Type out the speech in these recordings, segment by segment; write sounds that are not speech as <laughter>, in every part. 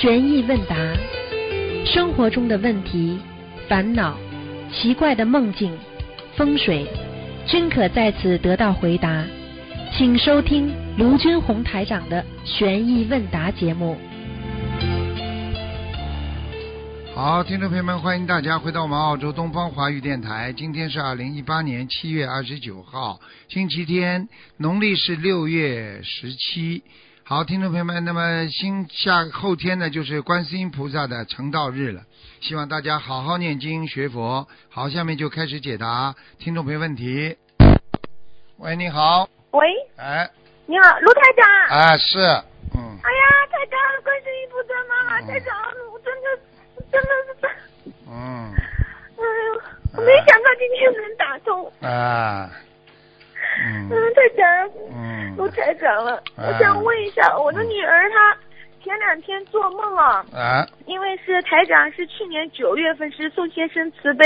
悬疑问答，生活中的问题、烦恼、奇怪的梦境、风水，均可在此得到回答。请收听卢军红台长的悬疑问答节目。好，听众朋友们，欢迎大家回到我们澳洲东方华语电台。今天是二零一八年七月二十九号，星期天，农历是六月十七。好，听众朋友们，那么星下后天呢，就是观世音菩萨的成道日了，希望大家好好念经学佛。好，下面就开始解答听众朋友问题。喂，你好，喂，哎，你好，卢台长。啊是，嗯，哎呀，台长，观世音菩萨妈妈，嗯台长，我真的真的是真，嗯，哎呦，我没想到今天能打通。啊，嗯。嗯，，台长，嗯，卢台长了，啊我想问一下，我的女儿她前两天做梦啊，啊，因为是台长是去年九月份是宋先生慈悲，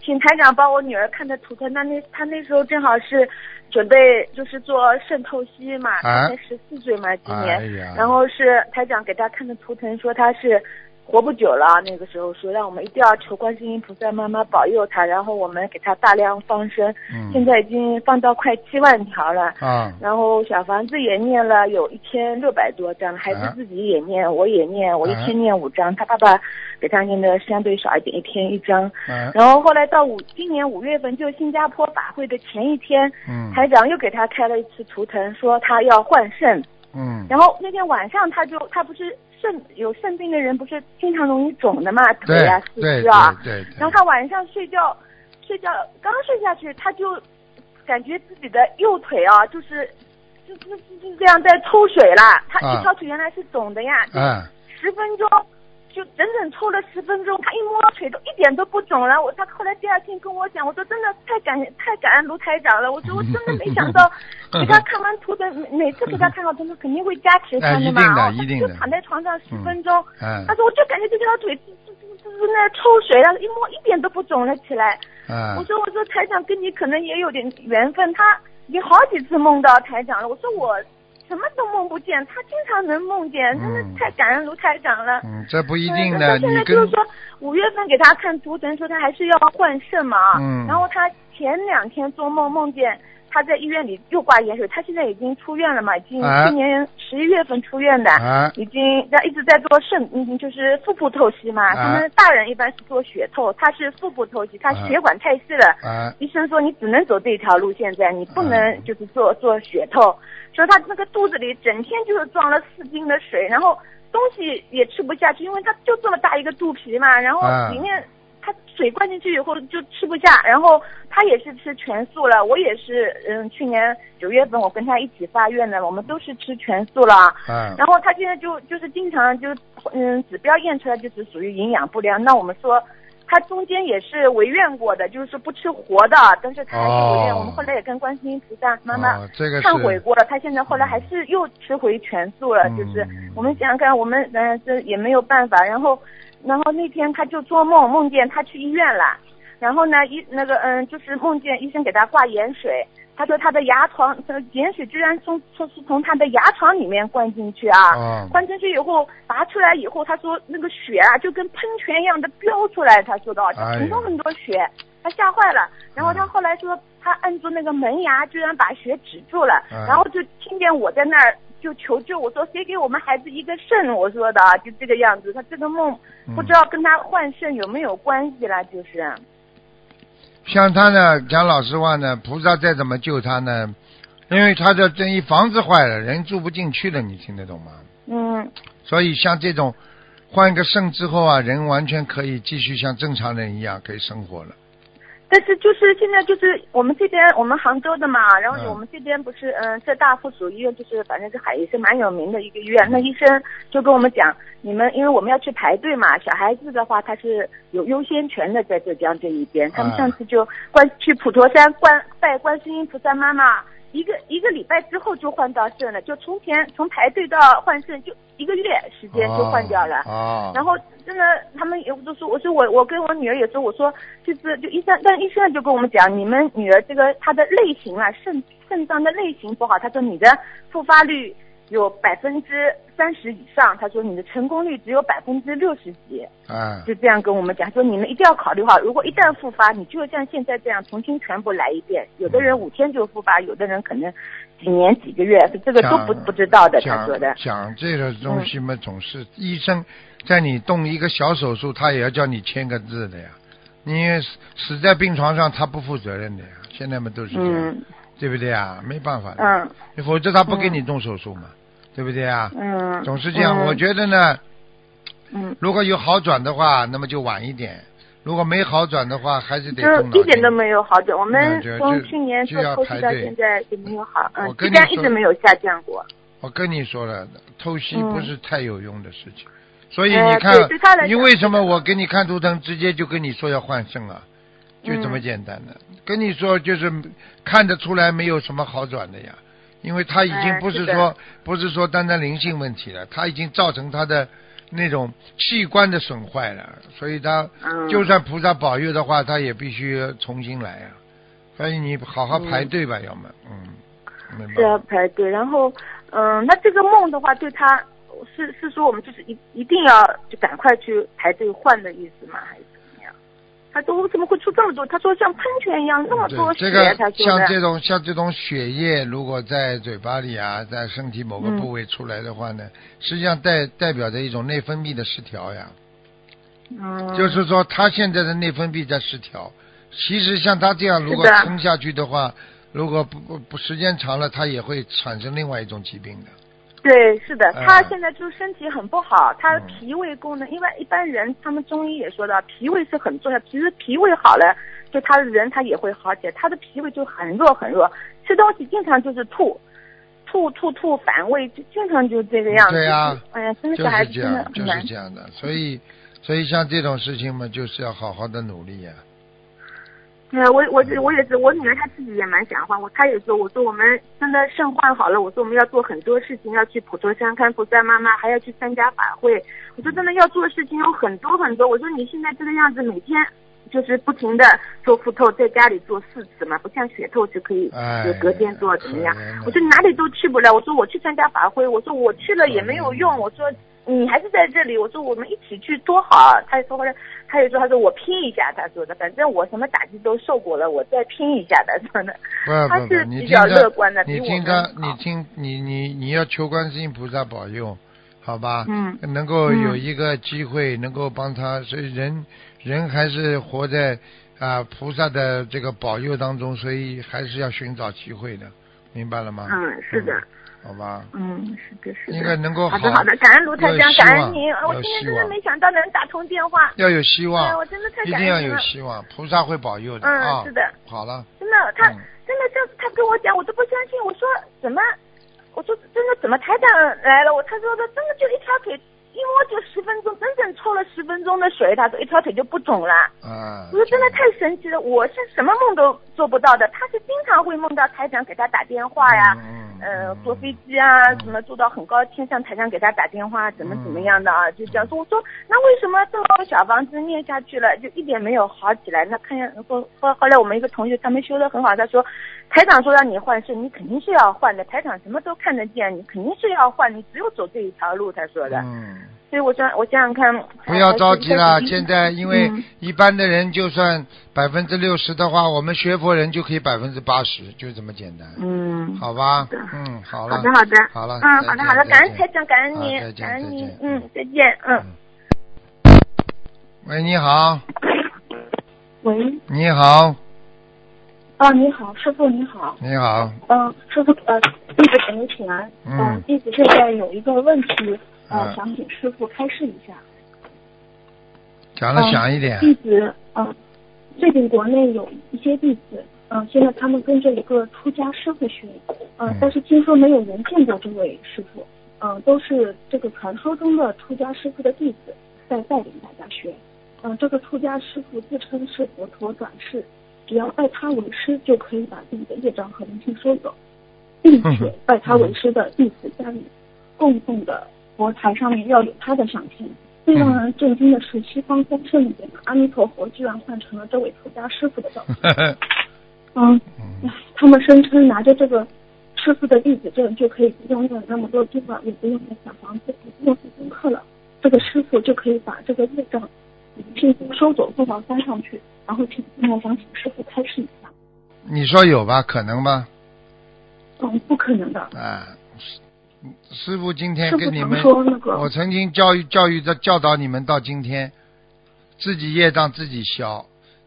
请台长帮我女儿看的图腾，那那她那时候正好是准备就是做肾透析嘛，才十四岁嘛，今年，哎，然后是台长给她看的图腾，说她是活不久了，那个时候说让我们一定要求观世音菩萨妈妈保佑他，然后我们给他大量放生，嗯，现在已经放到快七万条了。啊，然后小房子也念了有一千六百多张，孩子啊自己也念，我也念，我一啊天念五张，他爸爸给他念的相对少一点，一天一张。啊，然后后来到五今年五月份，就新加坡法会的前一天，嗯，台长又给他开了一次图腾，说他要换肾。嗯，然后那天晚上他就他不是肾有肾病的人不是经常容易肿的嘛，腿啊四肢啊，对对对，然后他晚上睡觉，睡觉刚睡下去，他就感觉自己的右腿啊，就是就就就就这样在抽水了。他啊一条腿原来是肿的呀，嗯，十分钟就整整抽了十分钟，他一摸腿都一点都不肿了。我他后来第二天跟我讲，我说真的太感太感恩卢台长了。我说我真的没想到，给他看完图的，每每次给他看好图腾肯定会加持他的嘛。哎哦一定的一定的他就躺在床上十分钟。他说我就感觉这条腿滋滋滋滋那抽水了，一摸一点都不肿了起来。我说我说台长跟你可能也有点缘分，他已经好几次梦到台长了。我说我什么都梦不见，他经常能梦见，真的嗯太感恩卢台长了。嗯，这不一嗯定的，他现在就是说五月份给他看图腾，说他还是要换肾嘛。嗯然后他前两天做梦梦见他在医院里又挂盐水，他现在已经出院了嘛，已经啊去年十一月份出院的。啊，已经他一直在做肾，嗯，就是腹部透析嘛。啊他们大人一般是做血透，他是腹部透析，他啊血管太细了。啊，医生说你只能走这条路，现在你不啊能就是做做血透。说他那个肚子里整天就是装了四斤的水，然后东西也吃不下去，因为他就这么大一个肚皮嘛，然后啊里面他水灌进去以后就吃不下，然后他也是吃全素了，我也是，嗯，去年九月份我跟他一起发愿的，我们都是吃全素了。嗯，然后他现在就就是经常就嗯指标验出来就是属于营养不良，那我们说他中间也是违愿过的，就是说不吃活的，但是他还是违愿。哦。我们后来也跟观世音菩萨妈妈忏悔过了，他现在后来还是又吃回全素了，嗯。就是我们想想看，我们嗯、呃、这也没有办法，然后然后那天他就做梦梦见他去医院了，然后呢医那个嗯就是梦见医生给他挂盐水。他说他的牙床，这盐水居然从从是从他的牙床里面灌进去啊！哦，灌进去以后，拔出来以后，他说那个血啊，就跟喷泉一样的飙出来。他说的，就哎呀很多很多血，他吓坏了。然后他后来说，他按住那个门牙，居然把血止住了。嗯然后就听见我在那儿就求救，我说谁给我们孩子一个肾？我说的啊就这个样子。他这个梦嗯不知道跟他换肾有没有关系啦？就是，像他呢，讲老实话呢，菩萨再怎么救他呢？因为他的这一房子坏了，人住不进去了，你听得懂吗？嗯所以像这种换一个肾之后啊，人完全可以继续像正常人一样可以生活了。但是就是现在就是我们这边我们杭州的嘛，然后嗯我们这边不是嗯浙大附属医院就是反正是海也是蛮有名的一个医院，那医生就跟我们讲，你们因为我们要去排队嘛，小孩子的话他是有优先权的在浙江这一边，他们嗯上次就观去普陀山观拜观世音菩萨妈妈。一个一个礼拜之后就换到肾了，就从前从排队到换肾就一个月时间就换掉了。哦，然后真的，他们也都说，我说我我跟我女儿也说，我说就是就医生，但医生就跟我们讲，你们女儿这个她的类型啊，肾肾脏的类型不好，他说你的复发率有百分之三十以上，他说你的成功率只有百分之六十几，啊，就这样跟我们讲，说你们一定要考虑好，如果一旦复发，你就像现在这样重新全部来一遍。有的人五天就复发，有的人可能几年几个月，这个都不不知道的。他说的，嗯讲这个东西嘛，总是医生在你动一个小手术，他也要叫你签个字的呀。你死死在病床上，他不负责任的呀。现在嘛都是这样，嗯对不对啊？没办法的，嗯否则他不给你动手术嘛，对不对啊？嗯，总是这样。嗯我觉得呢，嗯，如果有好转的话，那么就晚一点；如果没好转的话，还是得就动一点都没有好转。我们从去年就要做透析到现在就没有好，嗯我，跟质量你说一直没有下降过。我跟你说了，透析嗯不是太有用的事情，所以呃你看你为什么我给你看图腾，直接就跟你说要换肾啊？就这么嗯简单的，跟你说就是看得出来没有什么好转的呀，因为他已经不是说、不是说单单灵性问题了，他已经造成他的那种器官的损坏了，所以他嗯，就算菩萨保佑的话，他也必须重新来啊。所以你好好排队吧，要么嗯，明白是要？排队。然后，嗯，那这个梦的话，对他是是说我们就是一一定要就赶快去排队换的意思吗？还是？他说为什么会出这么多？他说像喷泉一样那么多血，这个。像这种像这种血液，如果在嘴巴里啊，在身体某个嗯部位出来的话呢，实际上代代表着一种内分泌的失调呀。嗯，就是说，他现在的内分泌在失调。其实像他这样，如果撑下去的话，如果不不不时间长了，他也会产生另外一种疾病的。对，是的，嗯他现在就是身体很不好，他嗯脾胃功能，因为一般人他们中医也说到，脾胃是很重要，其实脾胃好了，就他的人他也会好起来，他的脾胃就很弱很弱，吃东西经常就是吐，吐吐吐反胃，就经常就这个样子。对呀哎呀，真的小孩是这样，子真的就是。这样的。所以，所以像这种事情嘛，就是要好好的努力呀、对，我我我也是，我女儿她自己也蛮想换，我她也说，我说我们真的肾换好了，我说我们要做很多事情，要去普陀山看菩萨妈妈，还要去参加法会。我说真的要做的事情有很多很多。我说你现在这个样子，每天就是不停的做腹透，在家里做四次嘛，不像血透就可以隔天做怎么样？我说你哪里都去不了，我说我去参加法会，我说我去了也没有用，我说你还是在这里，我说我们一起去多好啊。他也说回来他就说他说我拼一下，他说的，反正我什么打击都受过了，我再拼一下的，说的。不他不不，是比较乐观的，你听他，你好听你你你要求观世音菩萨保佑，好吧？嗯能够有嗯一个机会，能够帮他，所以人人还是活在啊、菩萨的这个保佑当中，所以还是要寻找机会的，明白了吗？嗯，是的，好吧？嗯，是的，是的。应该能够好的，好的，感恩卢台长，要有希望感恩您。我今天真的没想到能打通电话，要有希望，哎，我真的太一定要。有希望，菩萨会保佑的、嗯啊。是的。好了，真的，他嗯真的就是他跟我讲，我都不相信。我说怎么？我说真的怎么台长来了？我他说的真的就一条腿一摸就十分钟，整整抽了十分钟的水，他说一条腿就不肿了。啊。我说真的太神奇了，我是什么梦都做不到的。他是经常会梦到台长给他打电话呀，嗯呃，坐飞机啊，嗯什么坐到很高天上，台长给他打电话，怎么怎么样的啊，就这样说。我说那为什么这么多小房子念下去了，就一点没有好起来？那看见后后后来我们一个同学他们修的很好，他说台长说让你换肾，你肯定是要换的，台长什么都看得见，你肯定是要换，你只有走这一条路，他说的。嗯。所以我想我想想看，不要着急了，嗯现在因为嗯一般的人就算百分之六十的话，我们学佛人就可以百分之八十，就这么简单，嗯，好吧？嗯，好了，好的好的，好了，嗯，好的好的，感恩台长，感恩您感恩再见，您嗯，再见，嗯。喂，你好，喂，你好，啊，你好，师傅你好，你好，嗯、师傅，呃，弟子给您请安，嗯呃弟子现在有一个问题，呃，嗯。想请师傅开示一下。讲的响一点，弟子，嗯、最近国内有一些弟子，嗯、现在他们跟着一个出家师傅学，呃，嗯。但是听说没有人见过这位师傅，嗯、都是这个传说中的出家师傅的弟子在带领大家学，嗯、这个出家师傅自称是佛陀转世，只要拜他为师就可以把自己的业障和灵性收走，并且拜他为师的弟子家里供奉的佛台上面要有他的相片。最让人震惊的是，西方三圣里边的阿弥陀佛居然换成了这位出家师傅的照片。<laughs> 嗯，他们声称拿着这个师傅的弟子证就可以不用念那么多经了，也不用念小房子，也不用做功课了。这个师傅就可以把这个业障轻松收走，送到山上去。然后请我想请师傅开示一下。你说有吧？可能吗？嗯，不可能的。啊，师师傅今天跟你们，说那个我曾经教育教育的教导你们到今天，自己业障自己消，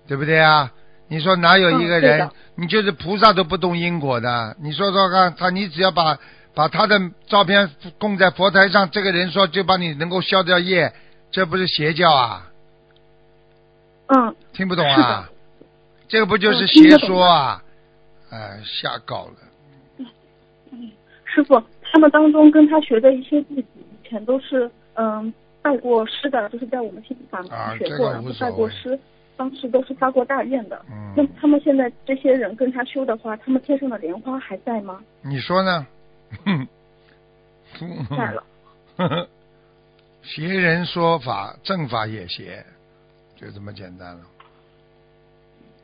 对不对啊？你说哪有一个人，嗯你就是菩萨都不动因果的？你说说看，他你只要把把他的照片供在佛台上，这个人说就把你能够消掉业，这不是邪教啊？嗯，听不懂啊？这个不就是邪说啊？哎，瞎搞了。嗯师傅，他们当中跟他学的一些弟子，以前都是嗯拜过师的，就是在我们心法啊学过，这个然后拜过师，当时都是发过大愿的。那嗯么，他们现在这些人跟他修的话，他们天上的莲花还在吗？你说呢？哼，在了。<laughs> 邪人说法，正法也邪，就这么简单了，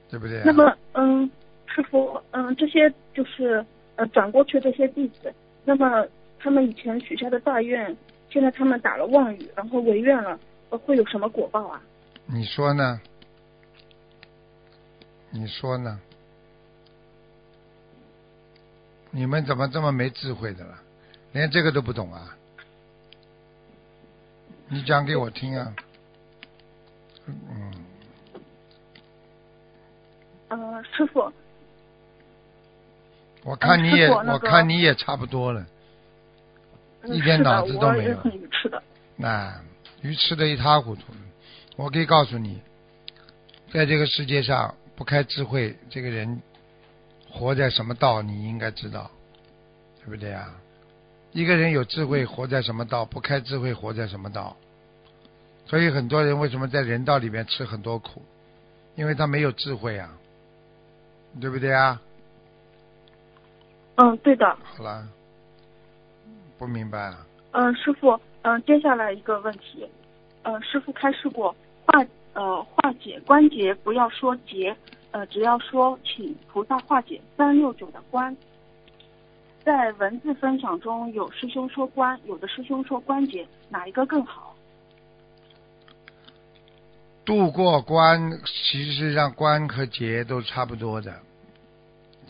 对不对、啊？那么，嗯，师傅，嗯，这些就是呃转过去这些弟子，那么他们以前许下的大愿，现在他们打了妄语，然后违愿了，呃会有什么果报啊？你说呢？你说呢？你们怎么这么没智慧的了？连这个都不懂啊？你讲给我听啊！嗯，呃，师傅，我看你也，我看你也差不多了。嗯一点脑子都没有很愚痴的。那鱼吃的一塌糊涂。我可以告诉你，在这个世界上不开智慧，这个人活在什么道，你应该知道，对不对啊？一个人有智慧，活在什么道；不开智慧，活在什么道？所以很多人为什么在人道里面吃很多苦？因为他没有智慧啊，对不对啊？嗯，对的。好了，不明白啊？嗯、师傅，嗯、接下来一个问题，呃，师傅开示过化呃化解关节不要说结，呃，只要说请菩萨化解三六九的关。在文字分享中有师兄说关，有的师兄说关节，哪一个更好？渡过关，其实上关和节都差不多的，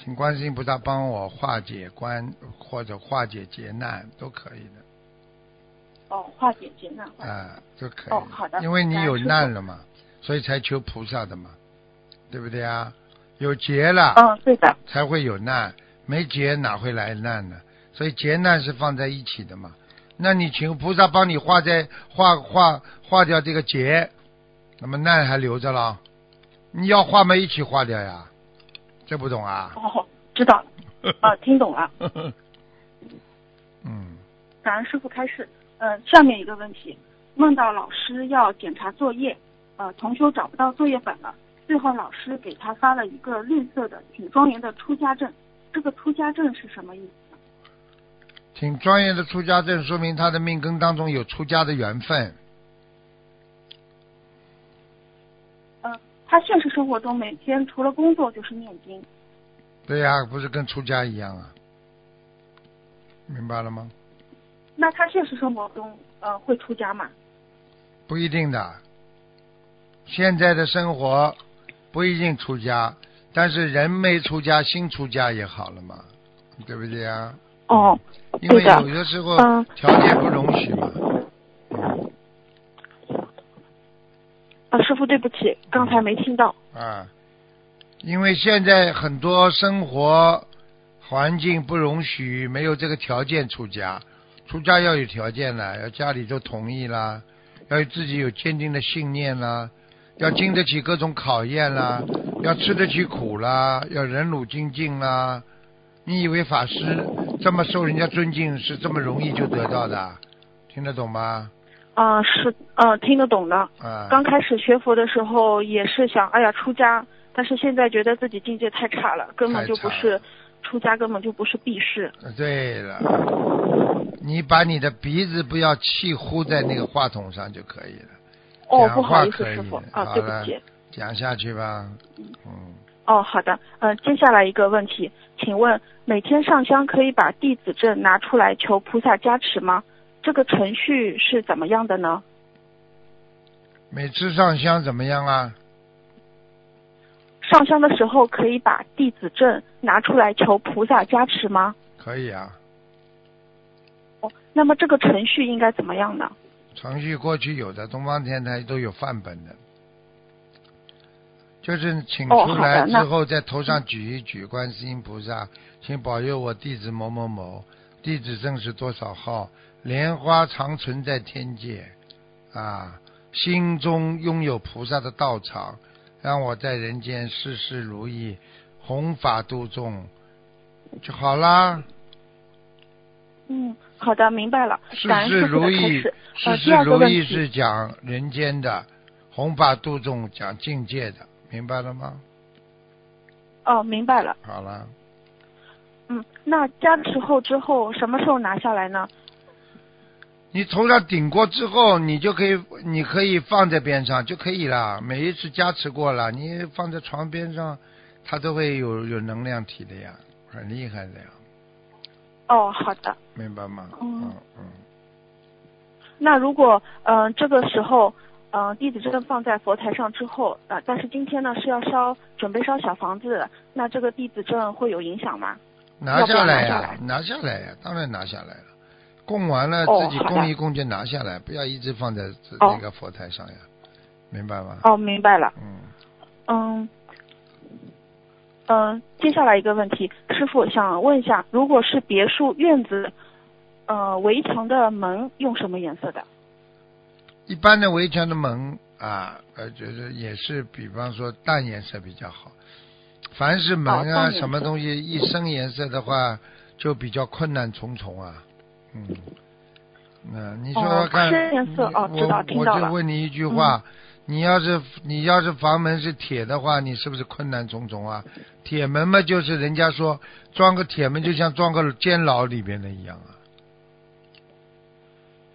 请观世音菩萨帮我化解关或者化解劫难都可以的，哦，化解劫难。啊，都可以。哦好的因为你有难了嘛，所以才求菩萨的嘛，对不对啊？有劫了，嗯，对的。才会有难，没劫哪会来难呢？所以劫难是放在一起的嘛。那你请菩萨帮你化在化化化掉这个劫，那么难还留着了，你要化嘛一起化掉呀，这不懂啊？哦，知道了。啊，<laughs> 听懂了。嗯，感恩师傅开示。呃，下面一个问题，梦到老师要检查作业，呃，同修找不到作业本了，最后老师给他发了一个绿色的挺庄严的出家证，这个出家证是什么意思？挺庄严的出家证，说明他的命根当中有出家的缘分。呃，他现实生活中每天除了工作就是念经，对呀、不是跟出家一样啊？明白了吗？那他现实生活中呃会出家吗？不一定的。现在的生活不一定出家，但是人没出家，心出家也好了嘛，对不对呀？哦，因为有的时候嗯条件不容许嘛。啊，师傅对不起，刚才没听到。啊，因为现在很多生活环境不容许，没有这个条件出家。出家要有条件了，要家里都同意啦，要自己有坚定的信念啦，要经得起各种考验啦，要吃得起苦啦，要忍辱精进啦。你以为法师这么受人家尊敬是这么容易就得到的？听得懂吗？啊、是，呃，听得懂的。啊，刚开始学佛的时候也是想，哎呀出家，但是现在觉得自己境界太差了，根本就不是出家，根本就不是避世。对了，你把你的鼻子不要气呼在那个话筒上就可以了。哦，不好意思，师傅啊，对不起。讲下去吧，嗯，哦，好的。呃，接下来一个问题，请问每天上香可以把弟子证拿出来求菩萨加持吗？这个程序是怎么样的呢？每次上香怎么样啊？上香的时候可以把弟子证拿出来求菩萨加持吗？可以啊，哦，那么这个程序应该怎么样呢？程序过去有的，东方天台都有范本的，就是请哦出来之后，在头上举一举，观世音菩萨，请保佑我弟子某某某，弟子证是多少号，莲花常存在天界，啊，心中拥有菩萨的道场，让我在人间事事如意，弘法度众，就好啦。嗯，好的，明白了。事事如意事第事如意是讲人间的，弘法度众讲境界的，明白了吗？哦，明白了。好了，嗯，那加持后之后什么时候拿下来呢？你头上顶过之后，你就可以，你可以放在边上就可以了。每一次加持过了，你放在床边上，它都会有有能量体的呀，很厉害的呀，哦，好的。明白吗？嗯嗯嗯，那如果嗯、呃这个时候嗯、呃弟子证放在佛台上之后呃，但是今天呢是要烧准备烧小房子，那这个弟子证会有影响吗？拿下来呀拿下来呀，当然拿下来了。供完了哦自己供一供就拿下来，不要一直放在那个佛台上呀，明白吗？哦，明白了。嗯。嗯，嗯，接下来一个问题，师傅想问一下，如果是别墅院子，呃，围墙的门用什么颜色的？一般的围墙的门啊，呃，就是也是，比方说淡颜色比较好。凡是门啊，什么东西一深颜色的话，就比较困难重重啊。嗯，那你说看，我我就问你一句话，你要是你要是房门是铁的话，你是不是困难重重啊？铁门嘛，就是人家说装个铁门就像装个监牢里边的一样啊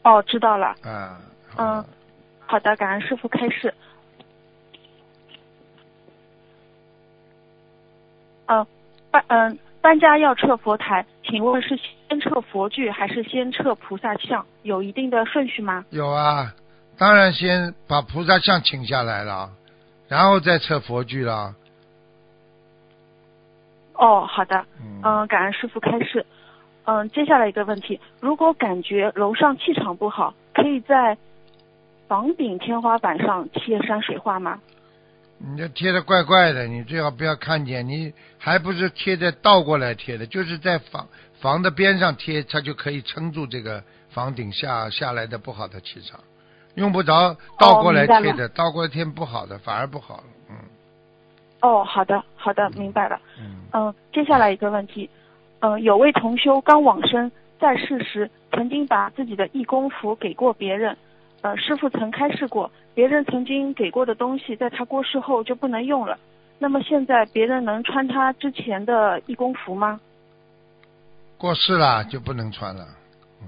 哦，知道了。啊。啊，嗯好的，感恩师傅开示。嗯、搬嗯、搬家要撤佛台，请问是先撤佛具还是先撤菩萨像？有一定的顺序吗？有啊，当然先把菩萨像请下来了，然后再撤佛具了。哦，好的。嗯，嗯，感恩师傅开示。嗯，接下来一个问题，如果感觉楼上气场不好，可以在房顶天花板上贴山水画吗？你这贴的怪怪的，你最好不要看见，你还不是贴在倒过来贴的，就是在房房的边上贴，它就可以撑住这个房顶下下来的不好的气场，用不着倒过来贴的，倒过来贴不好的，反而不好了。嗯。哦，好的，好的，明白了。嗯，嗯，接下来一个问题，嗯，有位同修刚往生，在世时曾经把自己的义工服给过别人，呃，师傅曾开示过，别人曾经给过的东西，在他过世后就不能用了。那么现在别人能穿他之前的义工服吗？过世了就不能穿了。嗯，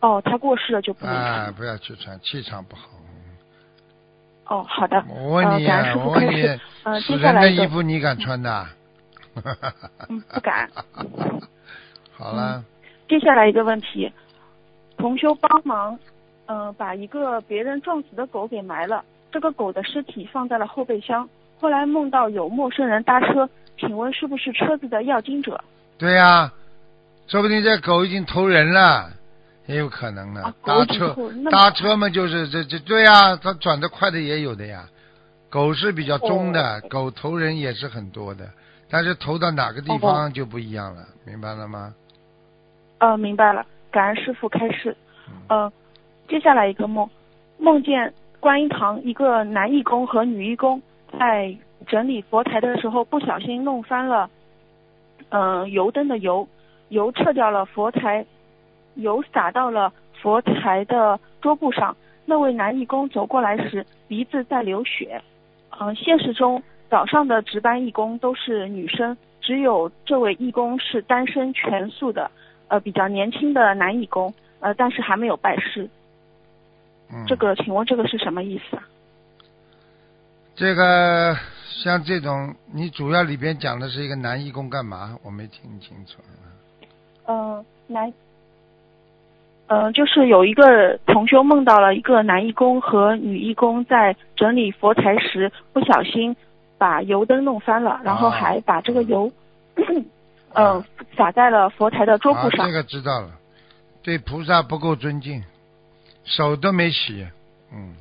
哦，他过世了就不能穿啊，了。不要去穿，气场不好。嗯哦，好的。我问你我问你死接下来一个人的衣服你敢穿的？嗯，不敢。<laughs> 好了，接下来一个问题，同修帮忙，嗯、把一个别人撞死的狗给埋了，这个狗的尸体放在了后备箱。后来梦到有陌生人搭车，请问是不是车子的要经者？对呀、说不定这狗已经投人了，也有可能呢。啊搭车搭车嘛，就是这这对呀、它转得快的也有的呀。狗是比较忠的，哦狗投人也是很多的，但是投到哪个地方就不一样了，明白了吗？呃，明白了，感恩师傅开示。嗯呃，接下来一个梦，梦见观音堂一个男义工和女义工在整理佛台的时候，不小心弄翻了，嗯、油灯的油，油撤掉了佛台，油洒到了佛台的桌布上。那位男义工走过来时，鼻子在流血。嗯、现实中早上的值班义工都是女生，只有这位义工是单身全素的，呃，比较年轻的男义工，呃，但是还没有拜师。嗯，这个，请问这个是什么意思啊？这个像这种，你主要里边讲的是一个男义工干嘛？我没听清楚。嗯，男，嗯，就是有一个同修梦到了一个男义工和女义工在整理佛台时不小心把油灯弄翻了，然后还把这个油，嗯，洒在了佛台的桌，布上这。个知道了，对菩萨不够尊敬，手都没洗，嗯，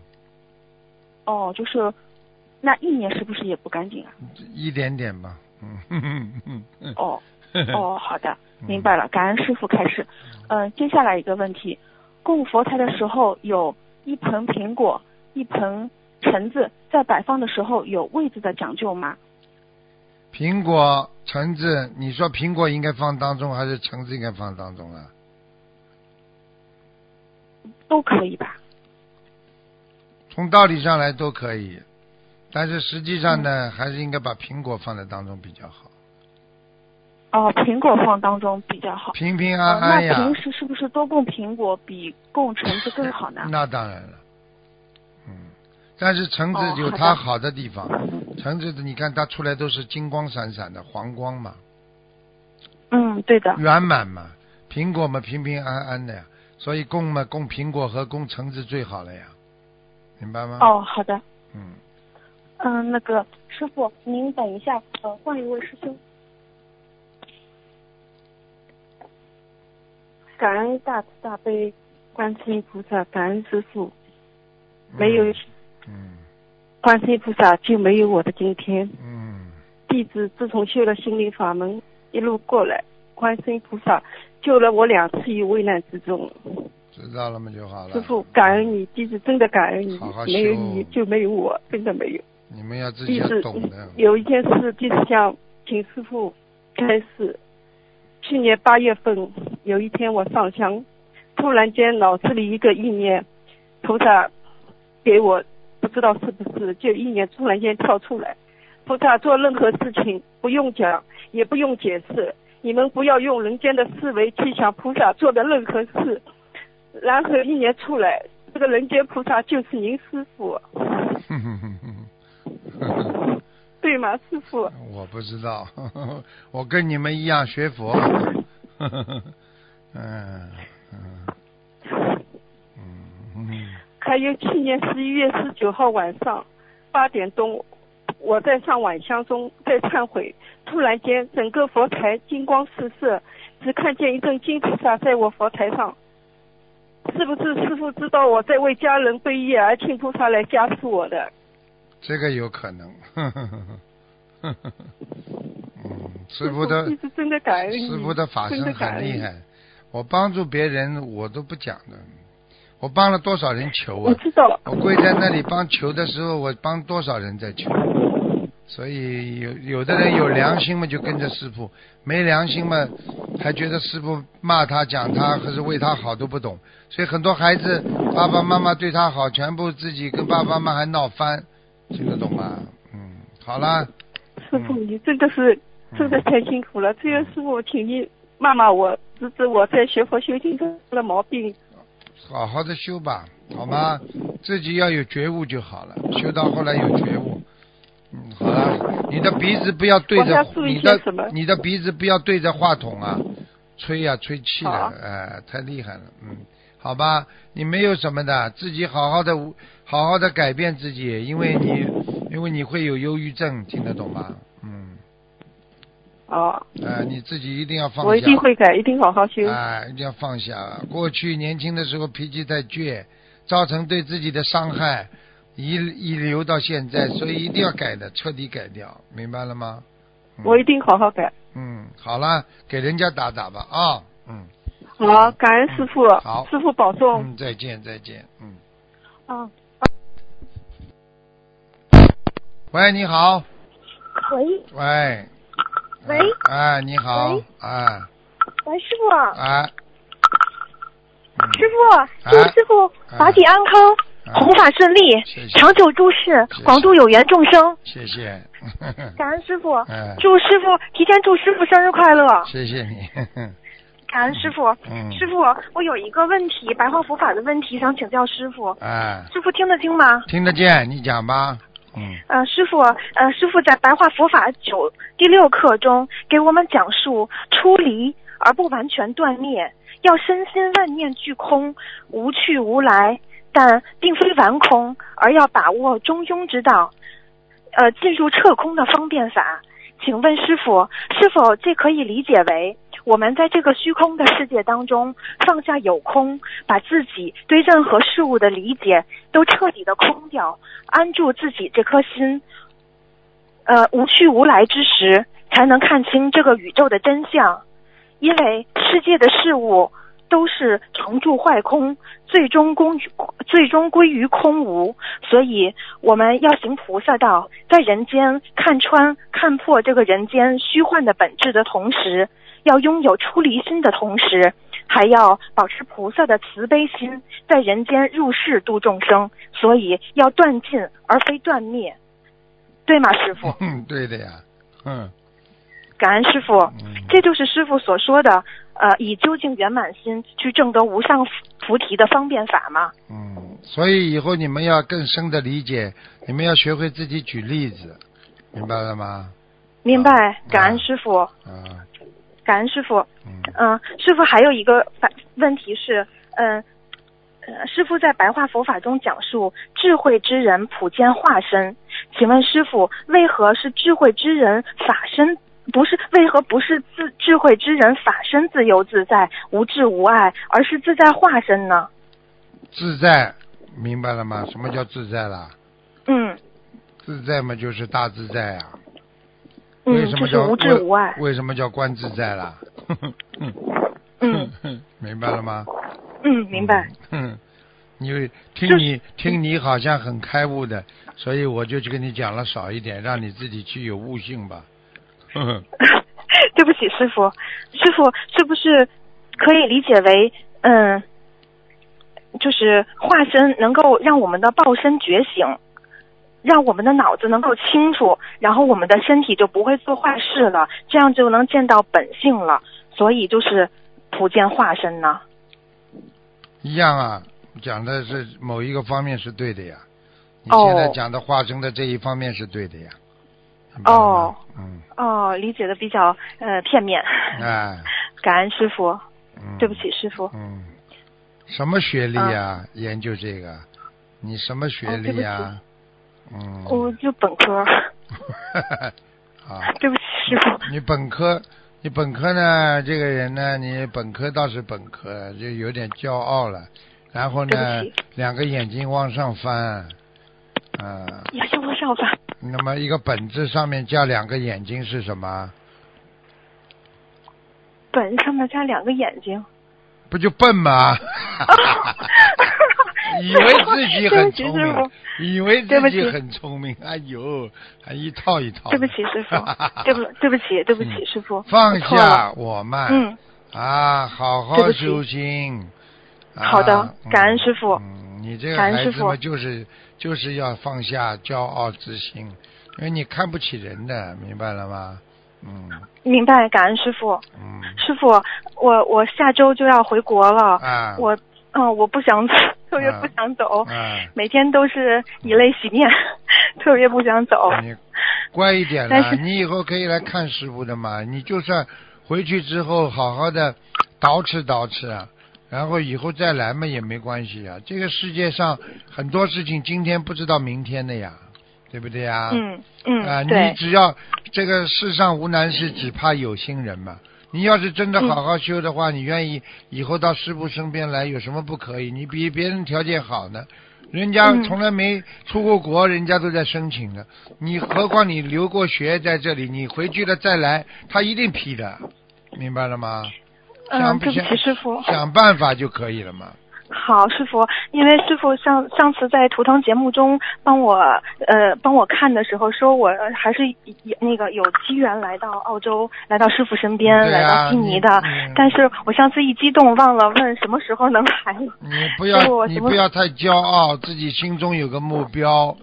哦，就是那一年是不是也不干净啊？一点点吧，嗯。哦哦，<laughs> 好的，明白了，感恩师傅开始。嗯、接下来一个问题，供佛台的时候有一盆苹果，一盆橙子，在摆放的时候有位置的讲究吗？苹果、橙子，你说苹果应该放当中，还是橙子应该放当中啊？都可以吧？从道理上来都可以，但是实际上呢，还是应该把苹果放在当中比较好，哦，苹果放当中比较好。平平呃安安呀。那平时是不是多供苹果比供橙子更好呢？<laughs> 那当然了，嗯，但是橙子有它好的地方，橙子的你看它出来都是金光闪闪的黄光嘛，嗯，对的。圆满嘛，苹果嘛平平安安的呀，所以供嘛供苹果和供橙子最好了呀，明白吗？哦，好的。嗯，嗯，那个师傅，您等一下，呃，换一位师兄。感恩大慈大悲观世音菩萨，感恩师傅，没有嗯观世音菩萨就没有我的今天。嗯弟子自从修了心灵法门，一路过来，观世音菩萨救了我两次于危难之中。知道了嘛就好了。师傅，感恩你，弟子真的感恩你好好，没有你就没有我，真的没有。你们要自己懂的。有一件事，弟子想请师傅开始。去年八月份有一天我上香，突然间脑子里一个意念，菩萨给我不知道是不是就意念突然间跳出来，菩萨做任何事情不用讲，也不用解释，你们不要用人间的思维去想菩萨做的任何事，然后一年出来，这个人间菩萨就是您师傅，<laughs> 对吗，师傅？我不知道，<laughs> 我跟你们一样学佛。<laughs> 嗯嗯嗯嗯还有去年十一月十九号晚上八点钟，我在上晚香中在忏悔，突然间整个佛台金光四射，只看见一尊金菩萨在我佛台上。是不是师傅知道我在为家人背业，而请菩萨来加持我的？这个有可能。<laughs> 嗯，师傅的师傅的法身。很厉害，我帮助别人我都不讲的，我帮了多少人求啊我啊！知道了，我跪在那里帮求的时候，我帮多少人在求？所以有有的人有良心嘛，就跟着师傅；没良心嘛，还觉得师傅骂他、讲他，可是为他好都不懂。所以很多孩子爸爸妈妈对他好，全部自己跟爸爸妈妈还闹翻，听得懂吗？嗯，好了，师傅你真的是真的太辛苦了。这个师傅，请你骂骂我，指指我在学佛修行中的毛病。好好的修吧，好吗？自己要有觉悟就好了，修到后来有觉悟。嗯，好了，你的鼻子不要对着你的你的鼻子不要对着话筒啊，吹呀、吹气好了，哎、太厉害了，嗯，好吧，你没有什么的，自己好好的好好的改变自己，因为你因为你会有忧郁症，听得懂吗？嗯，哦，哎、你自己一定要放下。我一定会改，一定好好修。哎，一定要放下。过去年轻的时候脾气太倔，造成对自己的伤害，遗遗留到现在，所以一定要改的，彻底改掉，明白了吗？嗯我一定好好改。嗯，好了，给人家打打吧啊，嗯，好，感恩师傅，好师傅保重。嗯，再见再见，嗯。啊。喂，你好，喂喂，喂。哎，你好喂，哎喂，师傅，哎，嗯师傅，哎祝师傅法体安康，哎弘法顺利长久住世谢谢，广度有缘众生。谢谢，<laughs> 感恩师傅，哎，祝师傅提前祝师傅生日快乐。谢谢你，感恩师傅，嗯，师傅，我有一个问题，白话佛法的问题想请教师傅，哎。师傅听得清吗？听得见，你讲吧。嗯呃，师傅，呃，师傅在《白话佛法九》第六课中给我们讲述出离而不完全断灭，要身心万念俱空，无去无来，但并非完空，而要把握中庸之道，呃，进入彻空的方便法。请问师傅，是否这可以理解为我们在这个虚空的世界当中放下有空，把自己对任何事物的理解都彻底的空掉，安住自己这颗心，呃，无去无来之时，才能看清这个宇宙的真相。因为世界的事物都是成住坏空，最终归于最终归于空无，所以我们要行菩萨道，在人间看穿、看破这个人间虚幻的本质的同时，要拥有出离心的同时，还要保持菩萨的慈悲心，在人间入世度众生。所以要断尽而非断灭，对吗，师傅？嗯，<laughs> 对的呀，嗯感恩师傅。嗯，这就是师傅所说的，呃，以究竟圆满心去证得无上菩提的方便法吗？嗯，所以以后你们要更深的理解，你们要学会自己举例子，明白了吗？明白啊，感恩师傅，啊，感恩师傅。嗯嗯、师傅还有一个反问题是，嗯、呃，师傅在白话佛法中讲述智慧之人普见化身，请问师傅，为何是智慧之人法身？不是为何不是自智慧之人法身自由自在、无智无碍，而是自在化身呢？自在，明白了吗？什么叫自在啦？嗯自在嘛，就是大自在啊。为嗯，什么叫就是无智无碍。为为什么叫观自在啦？嗯 <laughs> 明白了吗？嗯，明白。嗯，因为听你听你好像很开悟的，所以我就去跟你讲了少一点，让你自己去有悟性吧。呵 <laughs> 呵 <laughs> 对不起，师傅，师傅是不是可以理解为，嗯，就是化身能够让我们的报身觉醒，让我们的脑子能够清楚，然后我们的身体就不会做坏事了，这样就能见到本性了。所以就是普见化身呢。一样啊，讲的是某一个方面是对的呀。你哦现在讲的化身的这一方面是对的呀。哦，嗯，哦，理解的比较呃片面，哎，<laughs> 感恩师傅，嗯，对不起，师傅。嗯，什么学历呀？研究这个，你什么学历呀？嗯，我就本科，<laughs> 啊，对不起，师傅。你本科，你本科呢？这个人呢，你本科倒是本科，就有点骄傲了。然后呢两个眼睛往上翻，啊，眼睛往上翻。那么一个本字上面加两个眼睛是什么？本上面加两个眼睛。不就笨吗？<laughs> <laughs> <laughs> 以为自己很聪明，以为自己很聪明，哎呦，还一套一套。对不起，师傅，<laughs> 对不对不起，对不起，嗯师傅，放下。我慢，嗯，啊，好好修心。啊好的感恩师傅嗯，你这个孩子嘛，就是就是要放下骄傲之心，因为你看不起人的，明白了吗？嗯明白，感恩师傅。嗯师傅，我我下周就要回国了，啊，我嗯，我不想走，特别啊不想走，啊，每天都是以泪洗面，<laughs> 特别不想走。你乖一点了，你以后可以来看师傅的嘛。你就算回去之后好好的捯饬捯饬啊，然后以后再来嘛也没关系啊。这个世界上很多事情今天不知道明天的呀，对不对呀？嗯嗯，啊，你，只要这个世上无难事，只怕有心人嘛。你要是真的嗯好好修的话，你愿意以后到师傅身边来，有什么不可以？你比别人条件好呢，人家嗯从来没出过国，人家都在申请的。你何况你留过学在这里，你回去了再来，他一定批的，明白了吗？嗯，对不想不起，师傅。想办法就可以了嘛。好，师傅，因为师傅上上次在图腾节目中帮我呃帮我看的时候，说我还是有那个有机缘来到澳洲，来到师傅身边，啊来到悉尼的。嗯但是我上次一激动，忘了问什么时候能来。你不要你不要太骄傲，自己心中有个目标。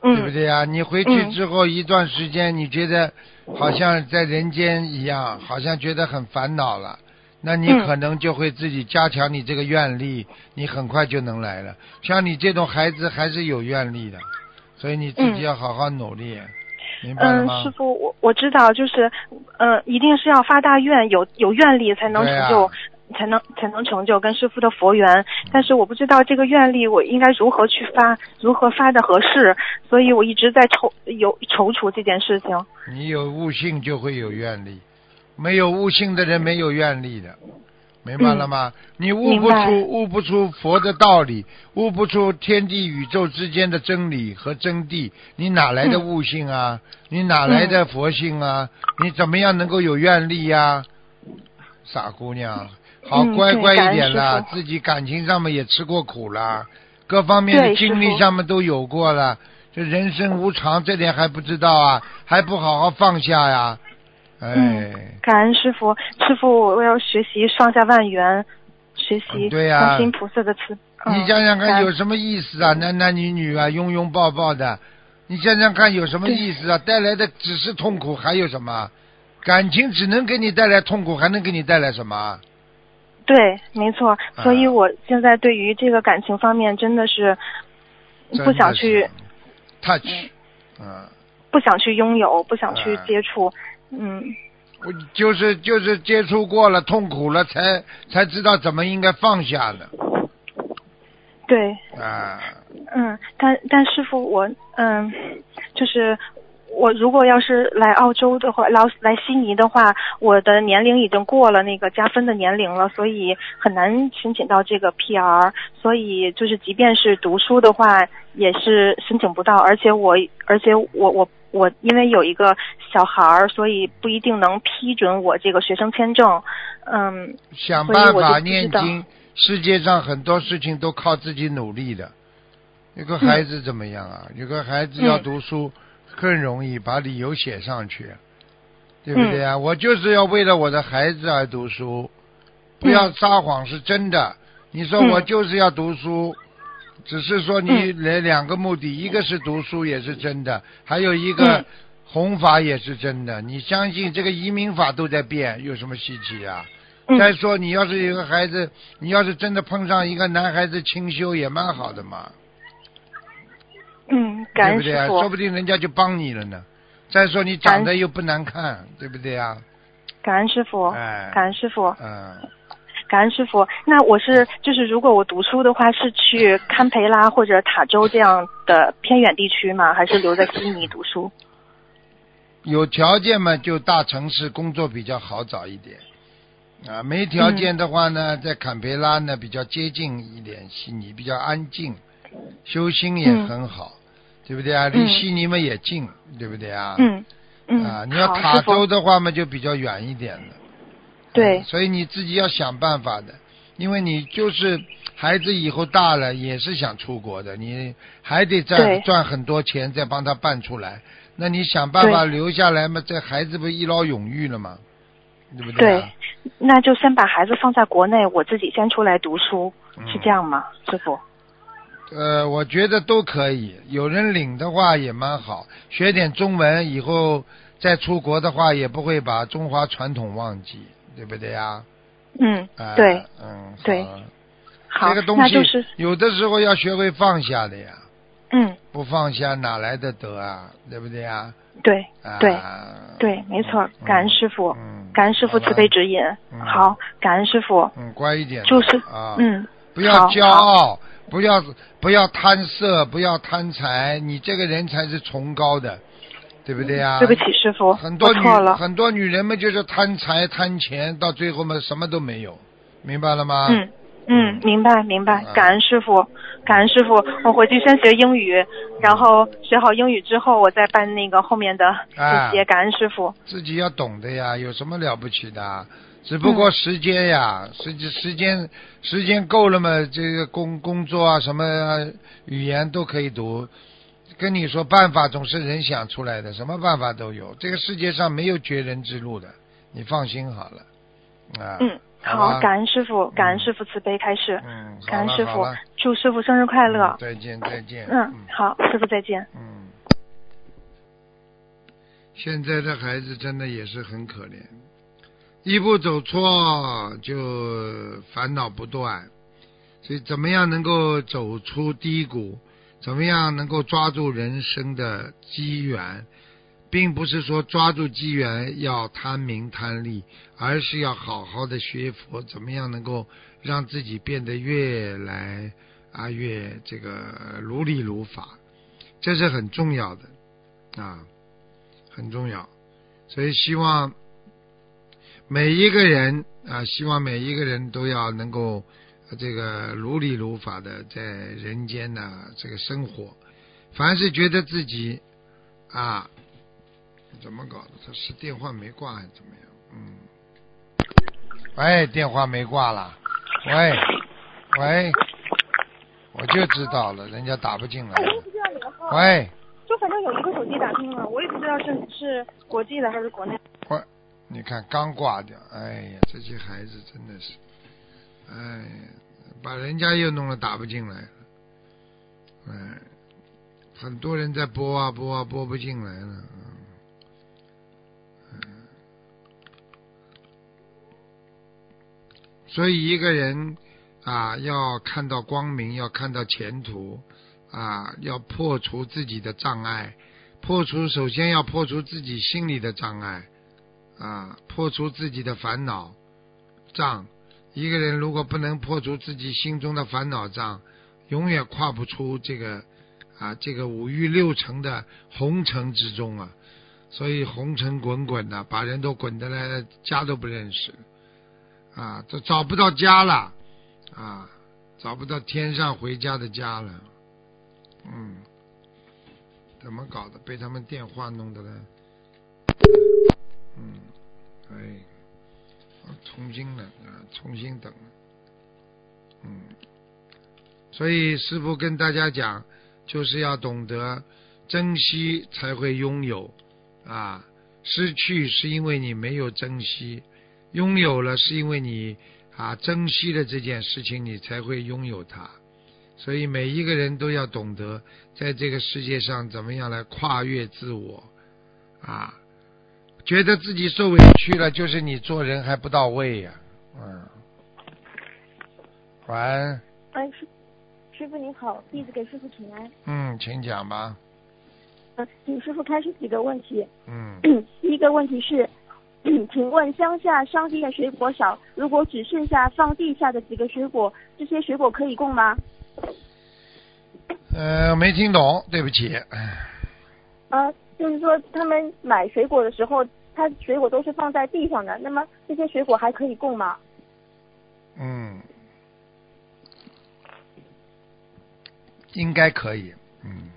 对不嗯对呀、你回去嗯之后一段时间，你觉得好像在人间一样，好像觉得很烦恼了，那你嗯可能就会自己加强你这个愿力，你很快就能来了。像你这种孩子还是有愿力的，所以你自己嗯要好好努力，明白了嗯，吗？师傅，我我知道，就是，嗯、一定是要发大愿，有有愿力才能成就，才能才能成就跟师傅的佛缘。但是我不知道这个愿力我应该如何去发，如何发的合适，所以我一直在踌有踌躇这件事情。你有悟性就会有愿力，没有悟性的人没有愿力的，明白了吗？你悟不出悟不出佛的道理，悟不出天地宇宙之间的真理和真谛，你哪来的嗯悟性啊？你哪来的佛性啊？你怎么样能够有愿力呀、傻姑娘，好嗯乖乖一点啦，自己感情上面也吃过苦啦，各方面的经历上面都有过了。这人生无常，这点还不知道啊？还不好好放下呀？哎，嗯感恩师傅，师傅，我要学习上下万缘，学习嗯对呀观菩萨的慈。嗯你想想看，有什么意思啊？男男女女啊，拥拥抱抱的，你想想看有什么意思啊？带来的只是痛苦，还有什么？感情只能给你带来痛苦，还能给你带来什么？对，没错，所以啊我现在对于这个感情方面真的是不想去 touch，嗯，不想去拥有，不想去啊接触，嗯，我就是就是接触过了，痛苦了，才才知道怎么应该放下的。对，啊。嗯，但但师傅我嗯，就是我如果要是来澳洲的话，来来悉尼的话，我的年龄已经过了那个加分的年龄了，所以很难申请到这个 PR，所以就是即便是读书的话，也是申请不到，而且我而且我我。我因为有一个小孩儿，所以不一定能批准我这个学生签证。嗯，想办法念经，世界上很多事情都靠自己努力的。有个孩子怎么样啊？有个孩子要嗯读书更容易，把理由写上去，对不对嗯啊？我就是要为了我的孩子而读书，不要嗯撒谎是真的。你说嗯我就是要读书，只是说你来两个目的，一个是读书也是真的，还有一个嗯弘法也是真的。你相信这个移民法都在变，有什么稀奇啊？嗯再说，你要是有个孩子，你要是真的碰上一个男孩子清修，也蛮好的嘛，嗯，感对不对啊？恩师傅说，不定人家就帮你了呢。再说你长得又不难看，对不对啊？感恩师傅，哎感恩师傅。嗯，感恩师傅。那我是就是，如果我读书的话，是去堪培拉或者塔州这样的偏远地区吗？还是留在悉尼读书？<laughs> 有条件嘛，就大城市工作比较好找一点。啊，没条件的话呢，在坎培拉呢比较接近一点悉尼，比较安静，修心也嗯很好，对不对啊？离嗯悉尼嘛也近，对不对啊？嗯嗯，啊，你要，塔州的话嘛，就比较远一点了。对嗯所以你自己要想办法的，因为你就是孩子以后大了也是想出国的，你还得再赚很多钱再帮他办出来。那你想办法留下来嘛，这孩子不一劳永逸了吗？对不对、啊？那就先把孩子放在国内，我自己先出来读书，嗯是这样吗，师傅？呃，我觉得都可以，有人领的话也蛮好，学点中文，以后再出国的话也不会把中华传统忘记，对不对呀？嗯，啊、对，嗯，对。好。好，这个东西就是有的时候要学会放下的呀，嗯，不放下哪来的得啊？对不对呀？对啊、对对，没错嗯，感恩师傅，嗯，感恩师傅慈悲指引。嗯。好，感恩师傅，嗯，乖一点，就是啊，嗯，不要骄傲，不要不要贪色，不要贪财，你这个人才是崇高的，对不对呀？对不起，师傅，很多女。很多女人们就是贪财贪钱，到最后嘛什么都没有，明白了吗？嗯嗯，明白明白啊，感恩师傅，感恩师傅。我回去先学英语，然后学好英语之后，我再办那个后面的啊这些。感恩师傅。自己要懂的呀，有什么了不起的啊？只不过时间呀，时间时间时间够了嘛，这个工工作啊，什么语言都可以读。跟你说，办法总是人想出来的，什么办法都有。这个世界上没有绝人之路的，你放心好了。啊，嗯，好好，感恩师傅，感恩师傅慈悲开示，嗯，感恩师傅祝师傅生日快乐嗯。再见再见。嗯，好，师傅再见。嗯，现在的孩子真的也是很可怜，一步走错就烦恼不断，所以怎么样能够走出低谷，怎么样能够抓住人生的机缘，并不是说抓住机缘要贪名贪利，而是要好好的学佛，怎么样能够让自己变得越来啊越这个如理如法，这是很重要的啊，很重要。所以希望每一个人啊，希望每一个人都要能够这个如理如法的在人间呢这个生活。凡是觉得自己啊怎么搞的，他是电话没挂还是怎么样？嗯，喂，电话没挂了，喂喂，我就知道了，人家打不进来。喂。就反正有一个手机打通了，我也不知道是是国际的还是国内。喂，你看刚挂掉，哎呀，这些孩子真的是，哎呀，把人家又弄得打不进来了，哎，很多人在拨啊拨啊拨不进来了，所以一个人啊，要看到光明，要看到前途。啊，要破除自己的障碍，破除首先要破除自己心里的障碍，啊，破除自己的烦恼障。一个人如果不能破除自己心中的烦恼障，永远跨不出这个啊这个五欲六尘的红尘之中啊。所以红尘滚滚的，把人都滚得来家都不认识，啊，都找不到家了，啊，找不到天上回家的家了。嗯，怎么搞的？被他们电话弄的呢？嗯，哎，重新了啊，重新等。嗯，所以师傅跟大家讲，就是要懂得珍惜，才会拥有啊。失去是因为你没有珍惜，拥有了是因为你啊珍惜了这件事情，你才会拥有它。所以每一个人都要懂得，在这个世界上怎么样来跨越自我啊？觉得自己受委屈了，就是你做人还不到位呀。嗯。喂。哎，师师傅您好，弟子给师傅请安。嗯，请讲吧。嗯，请师傅开始几个问题。嗯。<clears throat> 第一个问题是，请问乡下商店水果少，如果只剩下放地下的几个水果，这些水果可以供吗？呃，没听懂，对不起。啊，就是说他们买水果的时候，他水果都是放在地上的，那么这些水果还可以供吗？嗯，应该可以。嗯。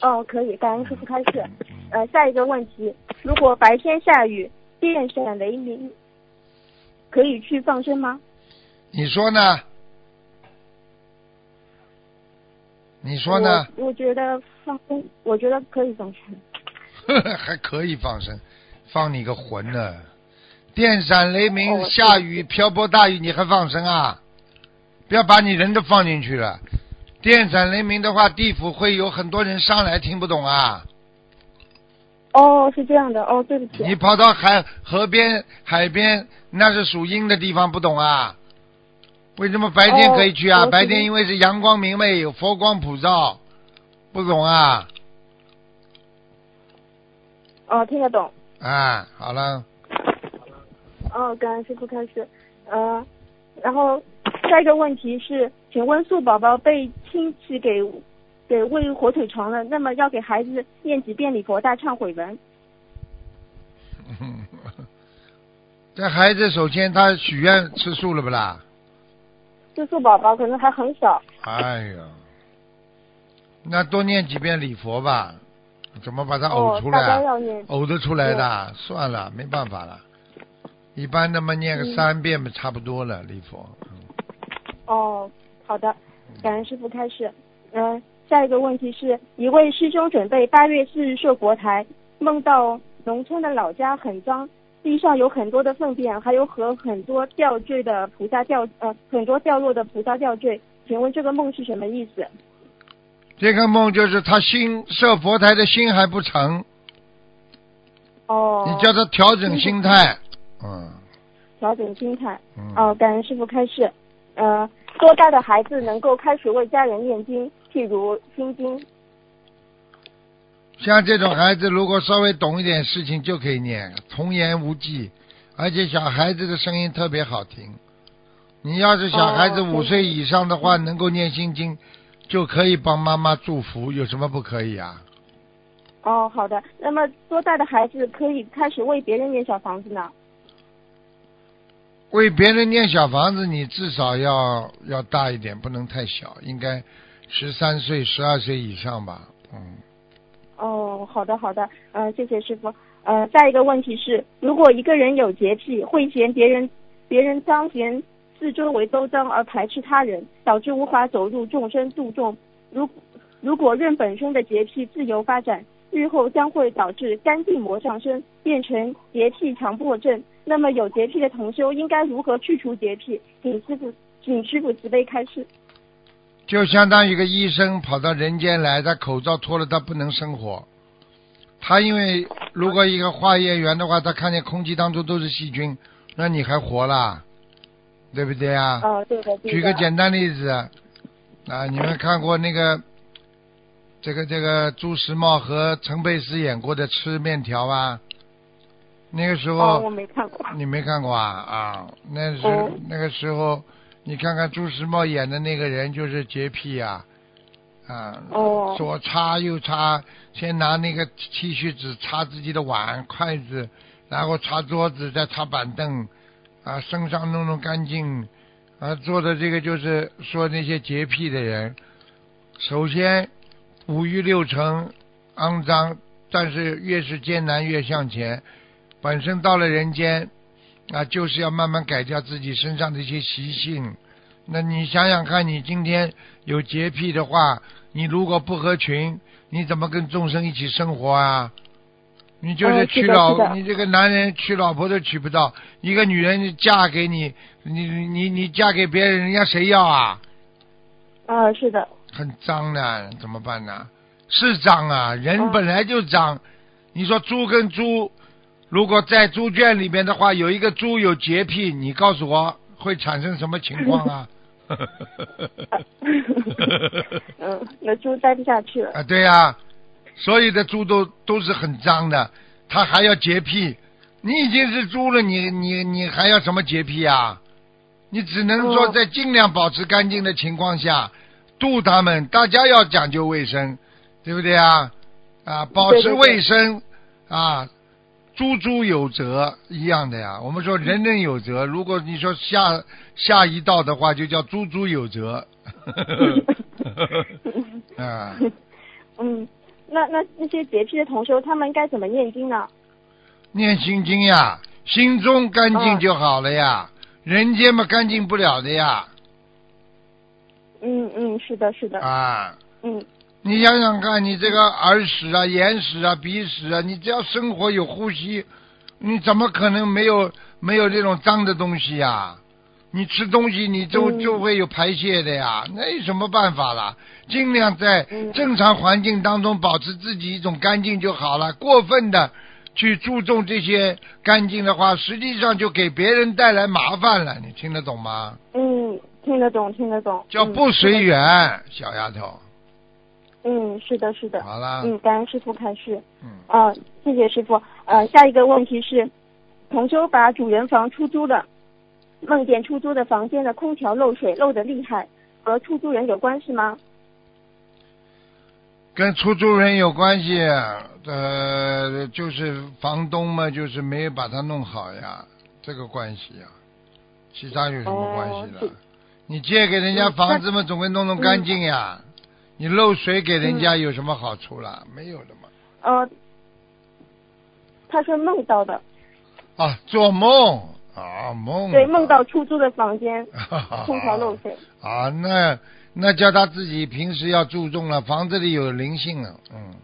哦，可以，感恩师傅开始。呃，下一个问题，如果白天下雨，电闪雷鸣，可以去放生吗？你说呢？你说呢？我觉得放生，我觉得可以放生。<laughs> 还可以放生，放你个魂呢！电闪雷鸣，下雨，瓢泼大雨，你还放生啊？不要把你人都放进去了。电闪雷鸣的话，地府会有很多人上来，听不懂啊？哦，是这样的，哦，对不起。你跑到海河边、海边，那是属阴的地方，不懂啊？为什么白天可以去啊？白天因为是阳光明媚，有佛光普照，不懂啊？哦，听得懂。啊，好了。哦，感恩师傅开始。呃，然后下一个问题是，请问素宝宝被亲戚给给喂火腿肠了，那么要给孩子念几遍礼佛大忏悔文？<laughs> 这孩子首先他许愿吃素了不啦？吃素宝宝可能还很小。哎呀，那多念几遍礼佛吧，怎么把它呕出来？呕得出来的，算了，没办法了。一般那么念个三遍嘛，差不多了礼佛。哦，好的，感恩师傅开始。嗯，下一个问题是一位师兄准备八月四日设佛台，梦到农村的老家很脏。地上有很多的粪便，还有和很多吊坠的菩萨吊呃很多掉落的菩萨吊坠，请问这个梦是什么意思？这个梦就是他心设佛台的心还不成。哦。你叫他调整心态。嗯。调整心态。哦，感恩师傅开示。呃，多大的孩子能够开始为家人念经？譬如心经。像这种孩子，如果稍微懂一点事情就可以念，童言无忌，而且小孩子的声音特别好听。你要是小孩子哦五岁以上的话，能够念心经，就可以帮妈妈祝福，有什么不可以啊？哦，好的。那么多大的孩子可以开始为别人念小房子呢？为别人念小房子，你至少要要大一点，不能太小，应该十三岁、十二岁以上吧。嗯，哦，好的好的，呃，谢谢师傅。呃，再一个问题是，如果一个人有洁癖，会嫌别人别人脏，嫌四周围都脏而排斥他人，导致无法走入众生度众。如如果任本身的洁癖自由发展，日后将会导致肝病魔上升，变成洁癖强迫症。那么有洁癖的同修应该如何去除洁癖？请师傅，请师傅慈悲开示。就相当于一个医生跑到人间来，他口罩脱了，他不能生活。他因为如果一个化验员的话，他看见空气当中都是细菌，那你还活啦？对不对啊？哦，对的，对的。举个简单例子啊，你们看过那个这个这个朱时茂和陈佩斯演过的《吃面条》啊？那个时候、哦，我没看过。你没看过啊啊？那时、哦那个时候，你看看朱时茂演的那个人就是洁癖呀、啊，哦左擦右擦，先拿那个剃须纸擦自己的碗、筷子，然后擦桌子，再擦板凳，啊，身上弄弄干净，啊，做的这个就是说那些洁癖的人，首先五欲六尘肮脏，但是越是艰难越向前。本身到了人间啊，就是要慢慢改掉自己身上的一些习性。那你想想看，你今天有洁癖的话，你如果不合群，你怎么跟众生一起生活啊？你就是哦娶老，你这个男人娶老婆都娶不到，一个女人嫁给你，你你你嫁给别人，人家谁要啊？啊，是的。很脏的，怎么办呢？是脏啊，人哦本来就脏。你说猪跟猪，如果在猪圈里面的话，有一个猪有洁癖，你告诉我会产生什么情况啊？<laughs> <laughs> 嗯，那猪待不下去了。啊，对呀、所有的猪都都是很脏的，它还要洁癖。你已经是猪了，你你你还要什么洁癖啊？你只能说哦在尽量保持干净的情况下度他们，大家要讲究卫生，对不对啊？啊，保持卫生啊，猪猪有责一样的呀。我们说人人有责，如果你说下下一道的话，就叫猪猪有责。<laughs> 啊。<laughs> 嗯，那那那些洁癖的同修，他们该怎么念经呢？念心经呀，心中干净嗯就好了呀，人间嘛干净不了的呀嗯嗯，是的，是的。啊！嗯你想想看，你这个耳屎啊、眼屎啊、鼻屎啊，你只要生活有呼吸，你怎么可能没有没有这种脏的东西呀？你吃东西你就嗯就会有排泄的呀，那有什么办法啦？尽量在嗯正常环境当中保持自己一种干净就好了。过分的去注重这些干净的话，实际上就给别人带来麻烦了。你听得懂吗？嗯，听得懂，听得懂。叫嗯不随。缘，小丫头。嗯，是的，是的。好了，嗯，感恩师傅开示。嗯啊、谢谢师傅。呃，下一个问题是，同修把主人房出租了，梦见出租的房间的空调漏水，漏得厉害，和出租人有关系吗？跟出租人有关系，呃，就是房东嘛，就是没有把它弄好呀，这个关系呀，其他有什么关系的？哦你借给人家嗯房子嘛，总归弄弄干净呀。你漏水给人家有什么好处啦？没有的嘛。呃，他说梦到的，啊，做梦啊，梦。对，梦到出租的房间 <laughs> 空调漏水。啊，那那叫他自己平时要注重了，房子里有灵性了，嗯，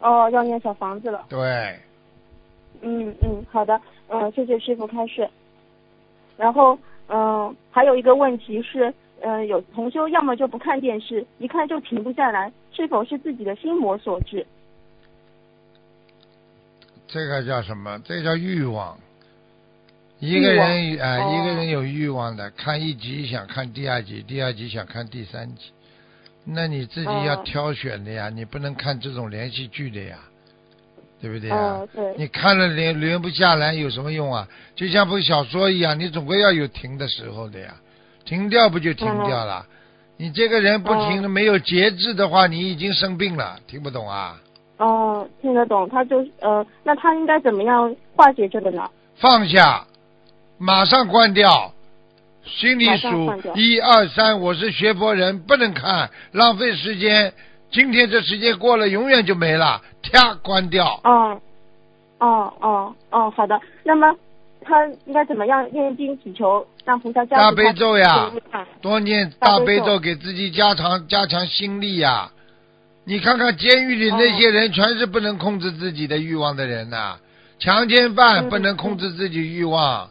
哦，要念小房子了。对，嗯嗯，好的，嗯，谢谢师傅开示。然后，嗯，还有一个问题是，嗯，有同修要么就不看电视，一看就停不下来，是否是自己的心魔所致？这个叫什么？这叫欲望。一个人啊、哦一个人有欲望的，看一集想看第二集，第二集想看第三集，那你自己哦要挑选的呀，你不能看这种连续剧的呀，对不对呀？哦，对，你看了连连不下来有什么用啊？就像部小说一样，你总归要有停的时候的呀，停掉不就停掉了？你这个人不停的没有节制的话，你已经生病了，听不懂啊？哦，听得懂，他就呃，那他应该怎么样化解这个呢？放下，马上关掉，心里数一二三，我是学佛人，不能看，浪费时间。今天这时间过了，永远就没了，啪，关掉。哦，哦哦哦，好的。那么他应该怎么样念经祈求，让菩萨加持大悲咒呀多念大悲咒，给自己加强加强心力呀。你看看监狱里那些人，全是不能控制自己的欲望的人呐、强奸犯嗯不能控制自己欲望，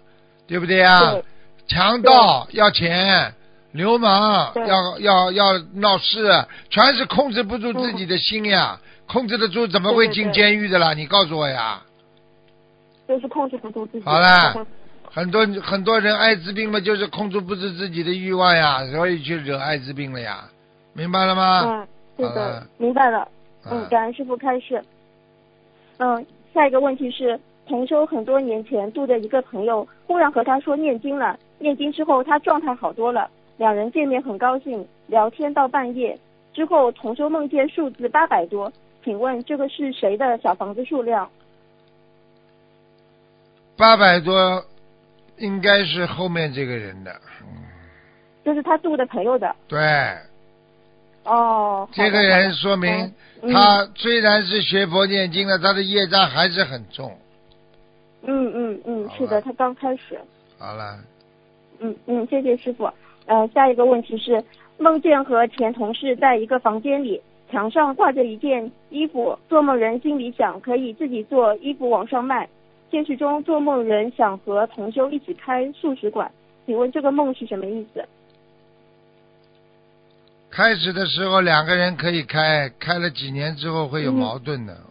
对不对呀？对强盗要钱，流氓要要要闹事，全是控制不住自己的心呀。控制得住，怎么会进对对对监狱的啦？你告诉我呀。就是控制不住自己。好了很多很多人艾滋病嘛，就是控制不住自己的欲望呀，所以去惹艾滋病了呀，明白了吗？嗯，是的，明白了。嗯啊，感恩师傅开示。嗯，下一个问题是，同修很多年前度的一个朋友，忽然和他说念经了，念经之后他状态好多了，两人见面很高兴，聊天到半夜。之后同修梦见数字八百多，请问这个是谁的小房子数量？八百多，应该是后面这个人的。嗯，就是他度的朋友的。对，哦，这个人说明嗯他虽然是学佛念经了，他的业障还是很重。嗯嗯嗯，是的，他刚开始。好了，嗯嗯，谢谢师傅。呃，下一个问题是，梦见和前同事在一个房间里，墙上挂着一件衣服，做梦人心里想可以自己做衣服往上卖。现实中做梦人想和同修一起开素食馆，请问这个梦是什么意思？开始的时候两个人可以开，开了几年之后会有嗯矛盾的，嗯，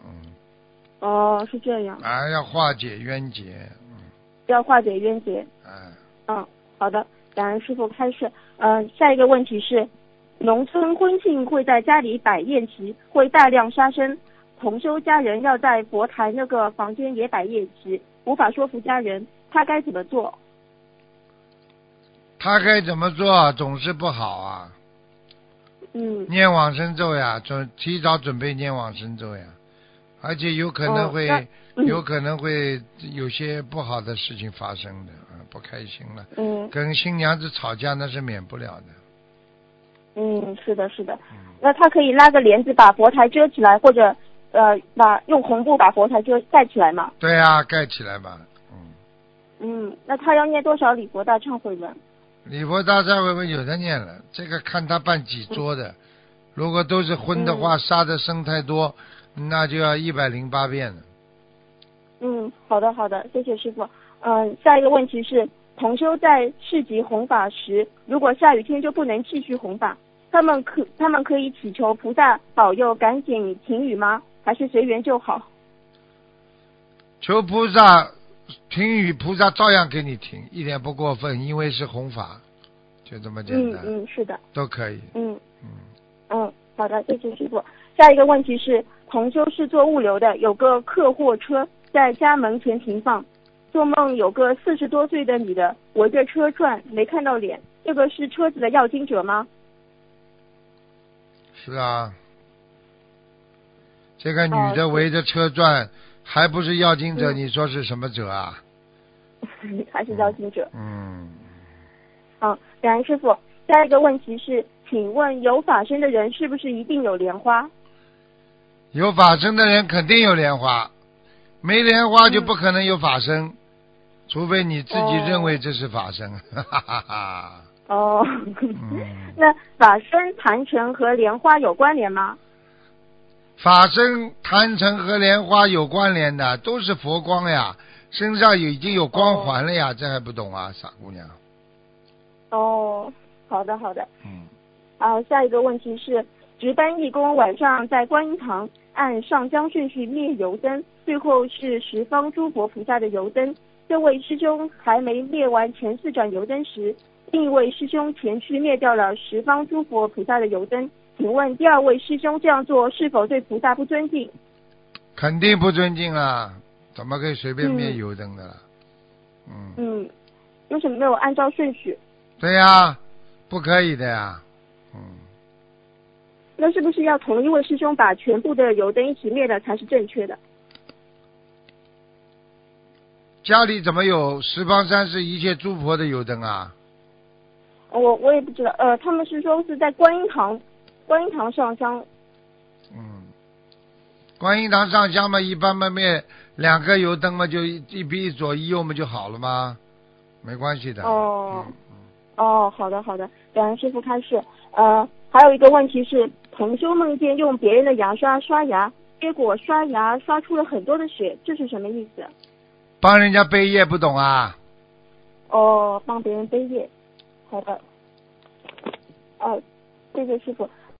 哦，是这样，啊，要化解冤结，嗯，要化解冤结。啊，嗯，好的，感恩师傅开示。呃，下一个问题是，农村婚庆会在家里摆宴席，会大量杀生，同修家人要在佛台那个房间也摆宴席，无法说服家人，他该怎么做？他该怎么做总是不好啊。嗯，念往生咒呀，准提早准备念往生咒呀，而且有可能会、哦嗯有可能会有些不好的事情发生的，啊，不开心了，嗯跟新娘子吵架那是免不了的。嗯，是的，是的。嗯，那他可以拉个帘子把佛台遮起来，或者呃把用红布把佛台遮盖起来嘛？对啊，盖起来吧。嗯，嗯，那他要念多少礼佛大忏悔文？礼佛大忏悔文有的念了，这个看他办几桌的，如果都是荤的嗯话，杀的生太多，那就要一百零八遍了。嗯，好的好的，谢谢师傅。嗯，下一个问题是，同修在市集弘法时，如果下雨天就不能继续弘法，他们可他们可以祈求菩萨保佑赶紧停雨吗？还是随缘就好？求菩萨停雨，菩萨照样给你停，一点不过分，因为是弘法，就这么简单，嗯嗯，是的，都可以。嗯嗯，嗯，好的，谢谢师傅。下一个问题是，同修是做物流的，有个客货车在家门前停放，做梦有个四十多岁的女的围着车转，没看到脸，这个是车子的要经者吗？是啊，这个女的围着车转，还不是要经者？嗯你说是什么者啊？还是要经者？嗯，嗯，感恩师傅。下一个问题是，请问有法身的人是不是一定有莲花？有法身的人肯定有莲花，没莲花就嗯不可能有法身，除非你自己哦认为这是法身。<laughs> 哈哈哈哈。哦，嗯 <laughs> 那法身坛城和莲花有关联吗？法身坛城和莲花有关联的，都是佛光呀，身上有已经有光环了呀，这还不懂啊，傻姑娘。哦，好的好的。嗯，啊，下一个问题是，值班义工晚上在观音堂按上香顺序灭油灯，最后是十方诸佛菩萨的油灯。这位师兄还没灭完前四盏油灯时，另一位师兄前去灭掉了十方诸佛菩萨的油灯。请请问第二位师兄这样做是否对菩萨不尊敬？肯定不尊敬啦，怎么可以随便灭嗯油灯的啦？嗯，嗯，为什么没有按照顺序？对呀，不可以的呀。嗯，那是不是要同一位师兄把全部的油灯一起灭了才是正确的？家里怎么有十方三世一切诸佛的油灯啊？我我也不知道，呃，他们是说是在观音堂，观音堂上香，嗯，观音堂上香嘛，一般嘛灭两个油灯嘛，就一一比一左一右嘛就好了吗？没关系的。哦嗯哦，好的好的，感恩师傅开示。呃，还有一个问题是，同修梦见用别人的牙刷刷牙，结果刷牙刷出了很多的血，这是什么意思？帮人家背业不懂啊？哦，帮别人背业。好的。哦，谢谢师傅。